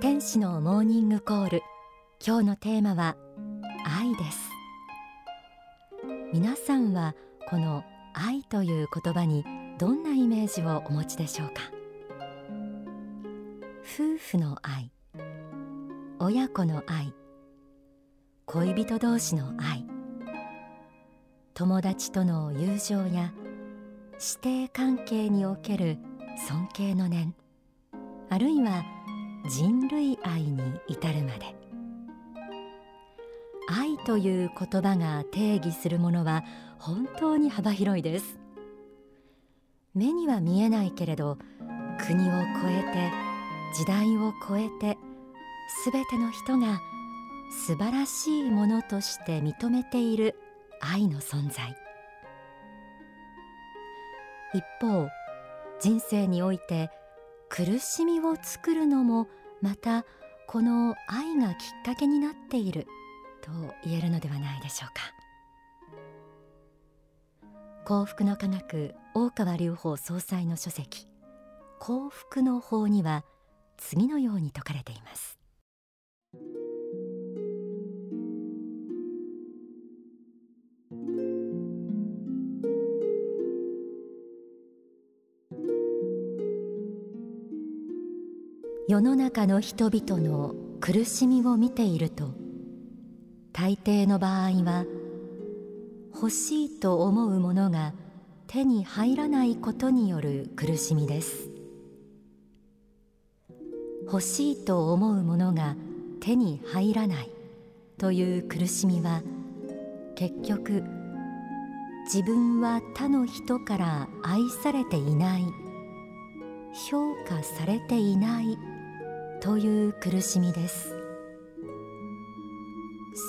天使のモーニングコール。今日のテーマは愛です。皆さんはこの愛という言葉にどんなイメージをお持ちでしょうか？夫婦の愛。親子の愛。恋人同士の愛。友達との友情や師弟関係における尊敬の念あるいは人類愛に至るまで。愛という言葉が定義するものは本当に幅広いです。目には見えないけれど国を越えて時代を超えてすべての人が素晴らしいものとして認めている愛の存在。一方人生において苦しみを作るのもまたこの愛がきっかけになっていると言えるのではないでしょうか。幸福の科学大川隆法総裁の書籍幸福の法には次のように説かれています。世の中の人々の苦しみを見ていると大抵の場合は欲しいと思うものが手に入らないことによる苦しみです。欲しいと思うものが手に入らないという苦しみは結局自分は他の人から愛されていない評価されていないという苦しみです。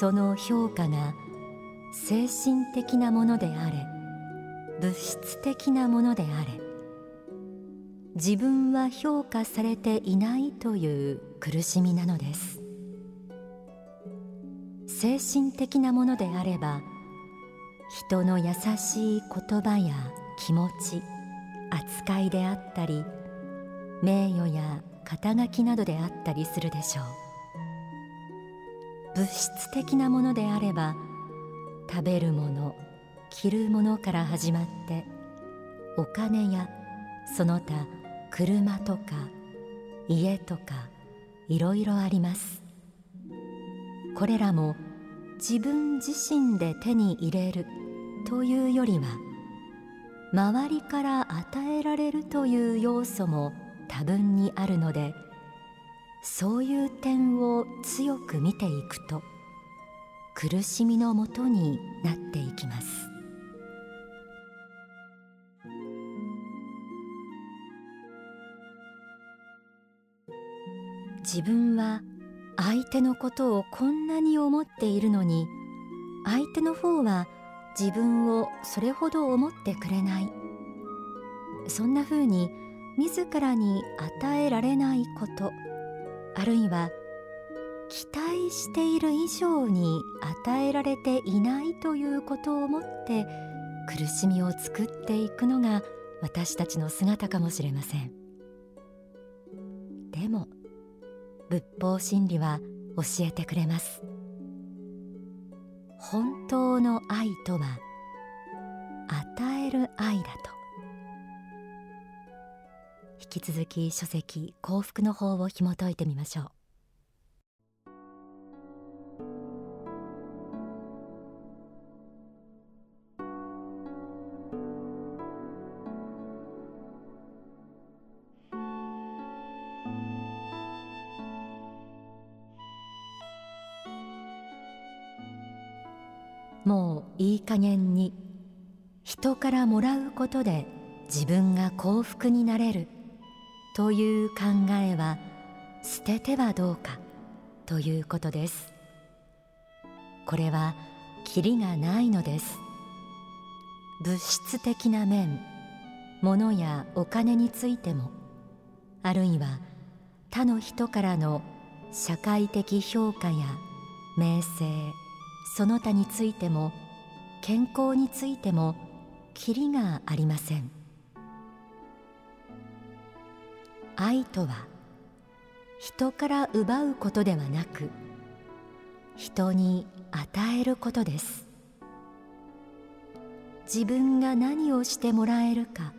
その評価が精神的なものであれ物質的なものであれ自分は評価されていないという苦しみなのです。精神的なものであれば人の優しい言葉や気持ち扱いであったり名誉や肩書きなどであったりするでしょう。物質的なものであれば食べるもの着るものから始まってお金やその他車とか家とかいろいろあります。これらも自分自身で手に入れるというよりは周りから与えられるという要素も多分にあるのでそういう点を強く見ていくと苦しみのもとになっていきます。自分は相手のことをこんなに思っているのに相手の方は自分をそれほど思ってくれない。そんなふうに自らに与えられないこと。あるいは期待している以上に与えられていないということをもって苦しみを作っていくのが私たちの姿かもしれません。でも仏法真理は教えてくれます。本当の愛とは与える愛だと。き続き書籍幸福の法を紐解いてみましょう。もういい加減に人からもらうことで自分が幸福になれる。という考えは捨ててはどうかということです。これはキリがないのです。物質的な面物やお金についてもあるいは他の人からの社会的評価や名声その他についても健康についてもきりがありません。愛とは人から奪うことではなく人に与えることです。自分が何をしてもらえるか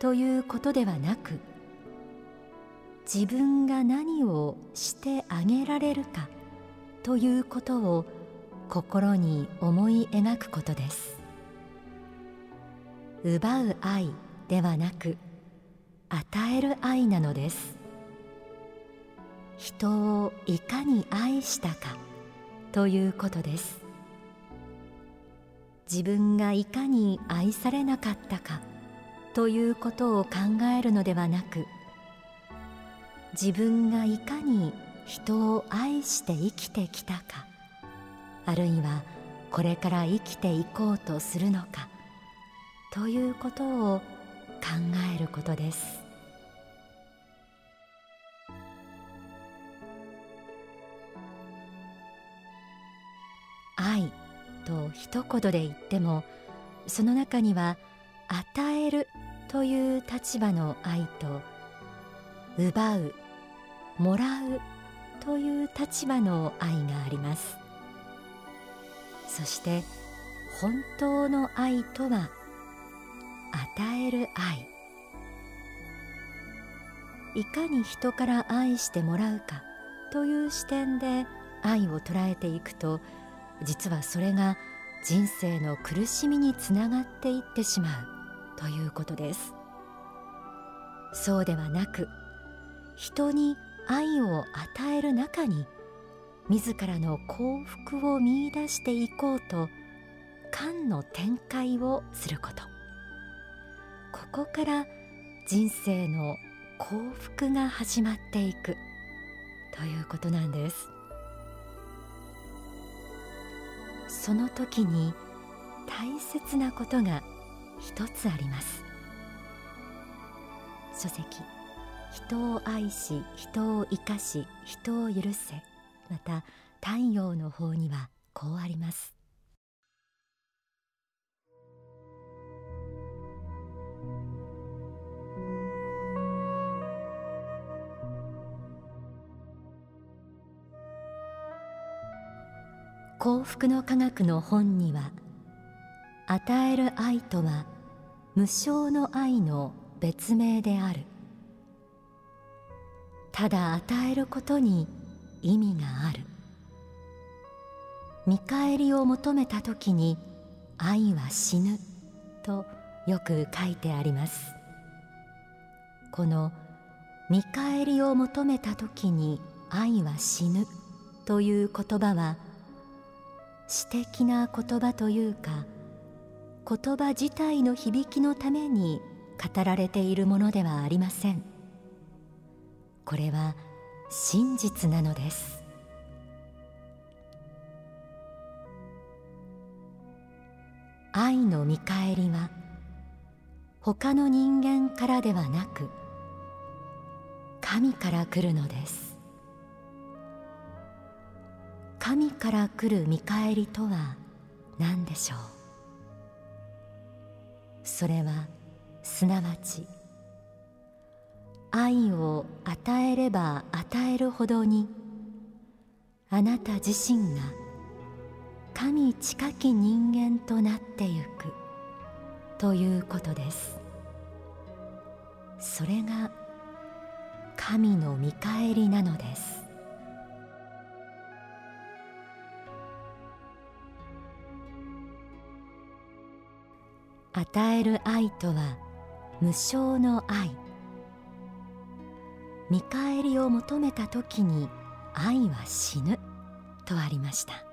ということではなく自分が何をしてあげられるかということを心に思い描くことです。奪う愛ではなく与える愛なのです。人をいかに愛したかということです。自分がいかに愛されなかったかということを考えるのではなく自分がいかに人を愛して生きてきたかあるいはこれから生きていこうとするのかということをえることです。愛と一言で言ってもその中には与えるという立場の愛と奪うもらうという立場の愛があります。そして本当の愛とは与える愛。いかに人から愛してもらうかという視点で愛を捉えていくと実はそれが人生の苦しみにつながっていってしまうということです。そうではなく人に愛を与える中に自らの幸福を見いだしていこうと観の展開をすること。ここから人生の幸福が始まっていくということなんです。その時に大切なことが一つあります。書籍人を愛し人を生かし人を許せまた太陽の方にはこうあります。幸福の科学の本には与える愛とは無償の愛の別名である。ただ与えることに意味がある。見返りを求めた時に愛は死ぬとよく書いてあります。この見返りを求めた時に愛は死ぬという言葉は詩的な言葉というか言葉自体の響きのために語られているものではありません。これは真実なのです。愛の見返りは他の人間からではなく神から来るのです。神から来る見返りとは何でしょう。それはすなわち愛を与えれば与えるほどにあなた自身が神近き人間となってゆくということです。それが神の見返りなのです。与える愛とは無償の愛。見返りを求めた時に愛は死ぬとありました。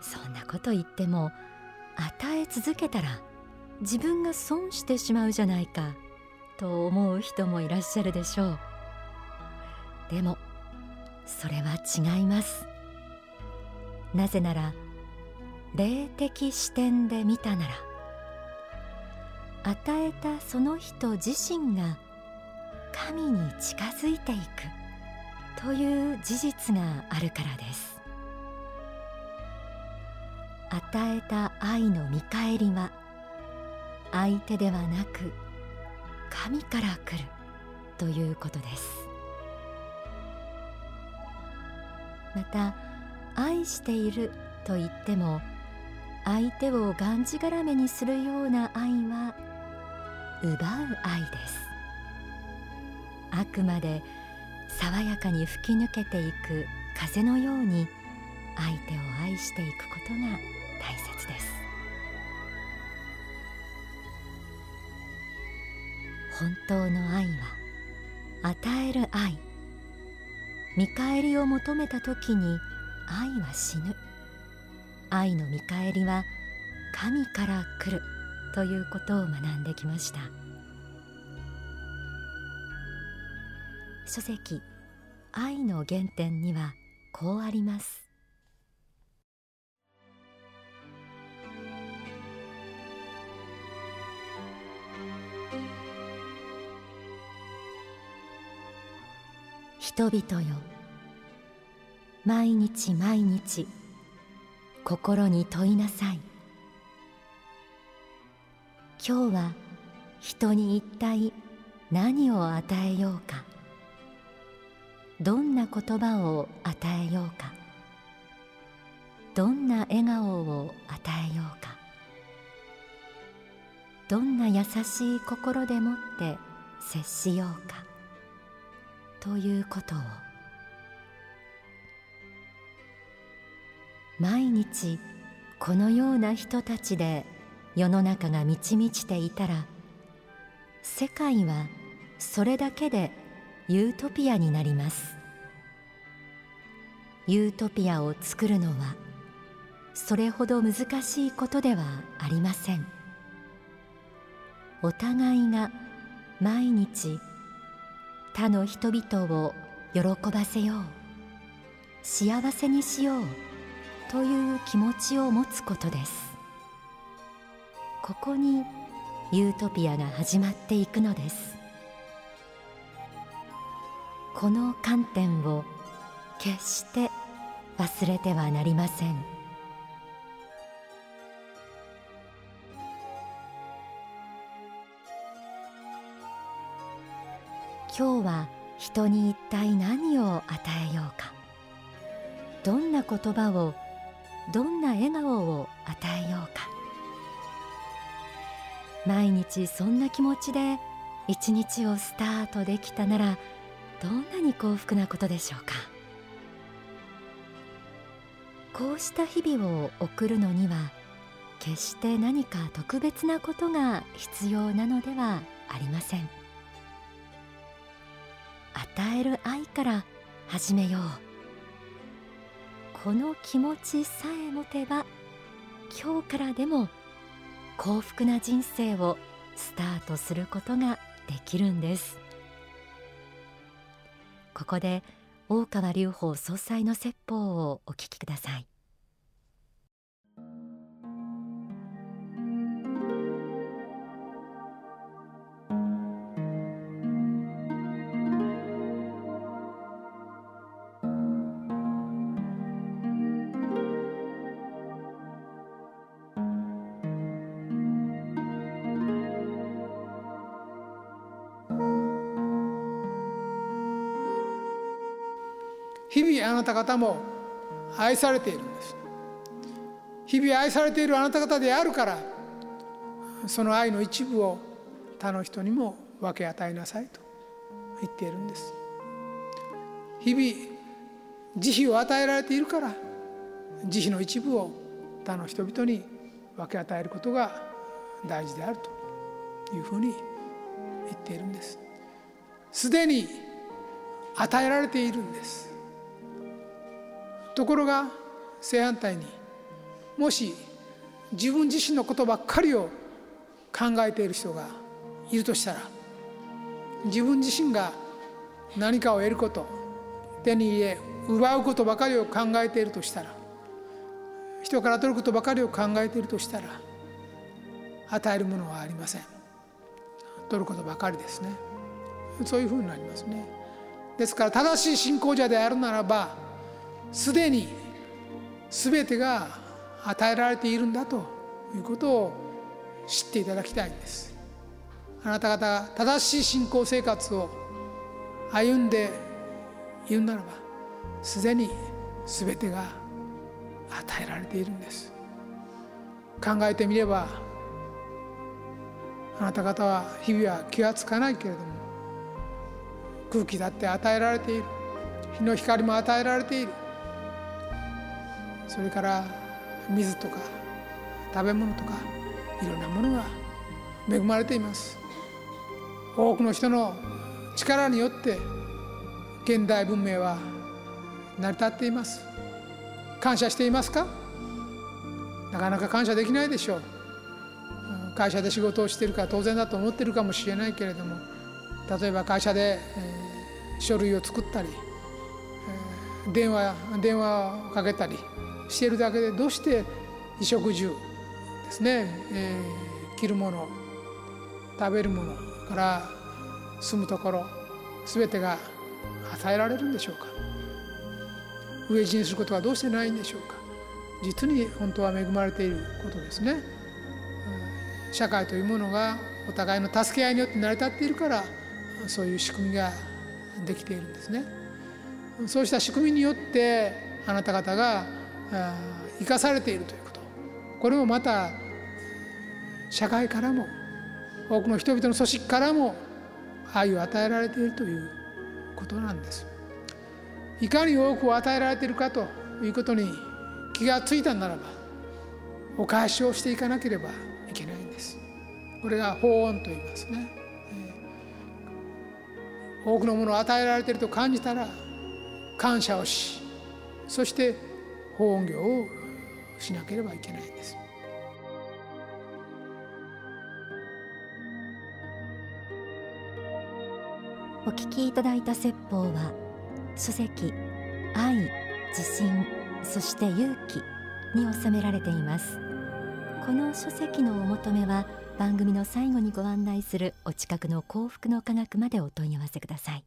そんなこと言っても与え続けたら自分が損してしまうじゃないかと思う人もいらっしゃるでしょう。でもそれは違います。なぜなら霊的視点で見たなら与えたその人自身が神に近づいていくという事実があるからです。与えた愛の見返りは相手ではなく神から来るということです。また愛していると言っても相手をがんじがらめにするような愛は奪う愛です。あくまで爽やかに吹き抜けていく風のように相手を愛していくことが大切です。本当の愛は与える愛見返りを求めた時に愛は死ぬ。愛の見返りは神から来るということを学んできました。書籍愛の原点にはこうあります。人々よ毎日毎日心に問いなさい。今日は人に一体何を与えようか。どんな言葉を与えようか。どんな笑顔を与えようか。どんな優しい心でもって接しようか。ということを。毎日このような人たちで世の中が満ち満ちていたら世界はそれだけでユートピアになります。ユートピアを作るのはそれほど難しいことではありません。お互いが毎日他の人々を喜ばせよう。幸せにしよう。という気持ちを持つことです。ここにユートピアが始まっていくのです。この観点を決して忘れてはなりません。今日は人に一体何を与えようか。どんな言葉をどんな笑顔を与えようか。毎日そんな気持ちで一日をスタートできたならどんなに幸福なことでしょうか。こうした日々を送るのには決して何か特別なことが必要なのではありません。与える愛から始めよう。この気持ちさえ持てば今日からでも幸福な人生をスタートすることができるんです。ここで大川隆法総裁の説法をお聞きください。日々あなた方も愛されているんです。日々愛されているあなた方であるからその愛の一部を他の人にも分け与えなさいと言っているんです。日々慈悲を与えられているから慈悲の一部を他の人々に分け与えることが大事であるというふうに言っているんです。すでに与えられているんです。ところが正反対にもし自分自身のことばっかりを考えている人がいるとしたら自分自身が何かを得ること手に入れ奪うことばかりを考えているとしたら人から取ることばかりを考えているとしたら与えるものはありません。取ることばかりですね。そういうふうになりますね。ですから正しい信仰者であるならばすでに全てが与えられているんだということを知っていただきたいんです。あなた方が正しい信仰生活を歩んでいるならばすでに全てが与えられているんです。考えてみればあなた方は日々は気が付かないけれども空気だって与えられている。日の光も与えられている。それから水とか食べ物とかいろんなものが恵まれています。多くの人の力によって現代文明は成り立っています。感謝していますか？なかなか感謝できないでしょう。会社で仕事をしているから当然だと思ってるかもしれないけれども例えば会社で、えー、書類を作ったり、えー、電話電話をかけたりしているだけでどうして衣食住ですね、えー、着るもの食べるものから住むところ全てが与えられるんでしょうか？飢え死にすることはどうしてないんでしょうか？実に本当は恵まれていることですね。うん社会というものがお互いの助け合いによって成り立っているからそういう仕組みができているんですね。そうした仕組みによってあなた方が生かされているということ。これもまた社会からも多くの人々の組織からも愛を与えられているということなんです。いかに多くを与えられているかということに気がついたならばお返しをしていかなければいけないんです。これが法恩と言いますね、多くのものを与えられていると感じたら感謝をしそして法恩業をしなければいけないんです。お聞きいただいた説法は書籍愛自信そして勇気に収められています。この書籍のお求めは番組の最後にご案内するお近くの幸福の科学までお問い合わせください。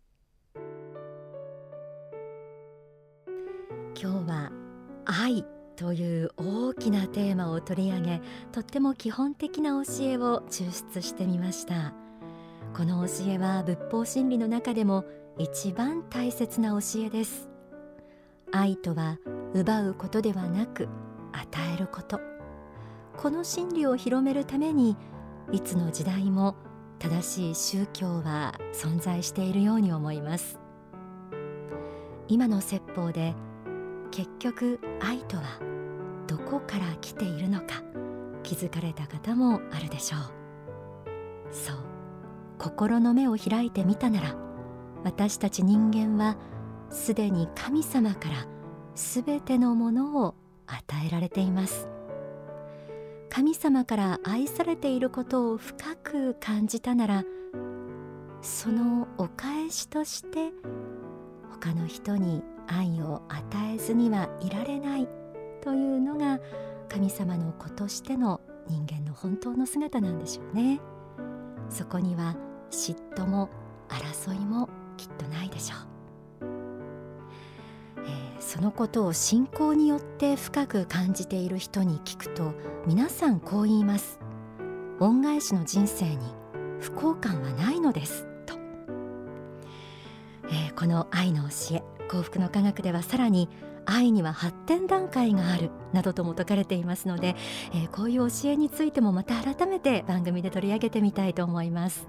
今日は愛という大きなテーマを取り上げとっても基本的な教えを抽出してみました。この教えは仏法真理の中でも一番大切な教えです。愛とは奪うことではなく与えること。この真理を広めるためにいつの時代も正しい宗教は存在しているように思います。今の説法で結局愛とはどこから来ているのか気づかれた方もあるでしょう。そう心の目を開いてみたなら私たち人間はすでに神様からすべてのものを与えられています。神様から愛されていることを深く感じたならそのお返しとして他の人に愛を与えずにはいられないというのが神様の子としての人間の本当の姿なんでしょうね。そこには嫉妬も争いもきっとないでしょう、えー、そのことを信仰によって深く感じている人に聞くと皆さんこう言います。恩返しの人生に不幸感はないのです、えー、この愛の教え幸福の科学ではさらに愛には発展段階があるなどとも説かれていますので、えー、こういう教えについてもまた改めて番組で取り上げてみたいと思います。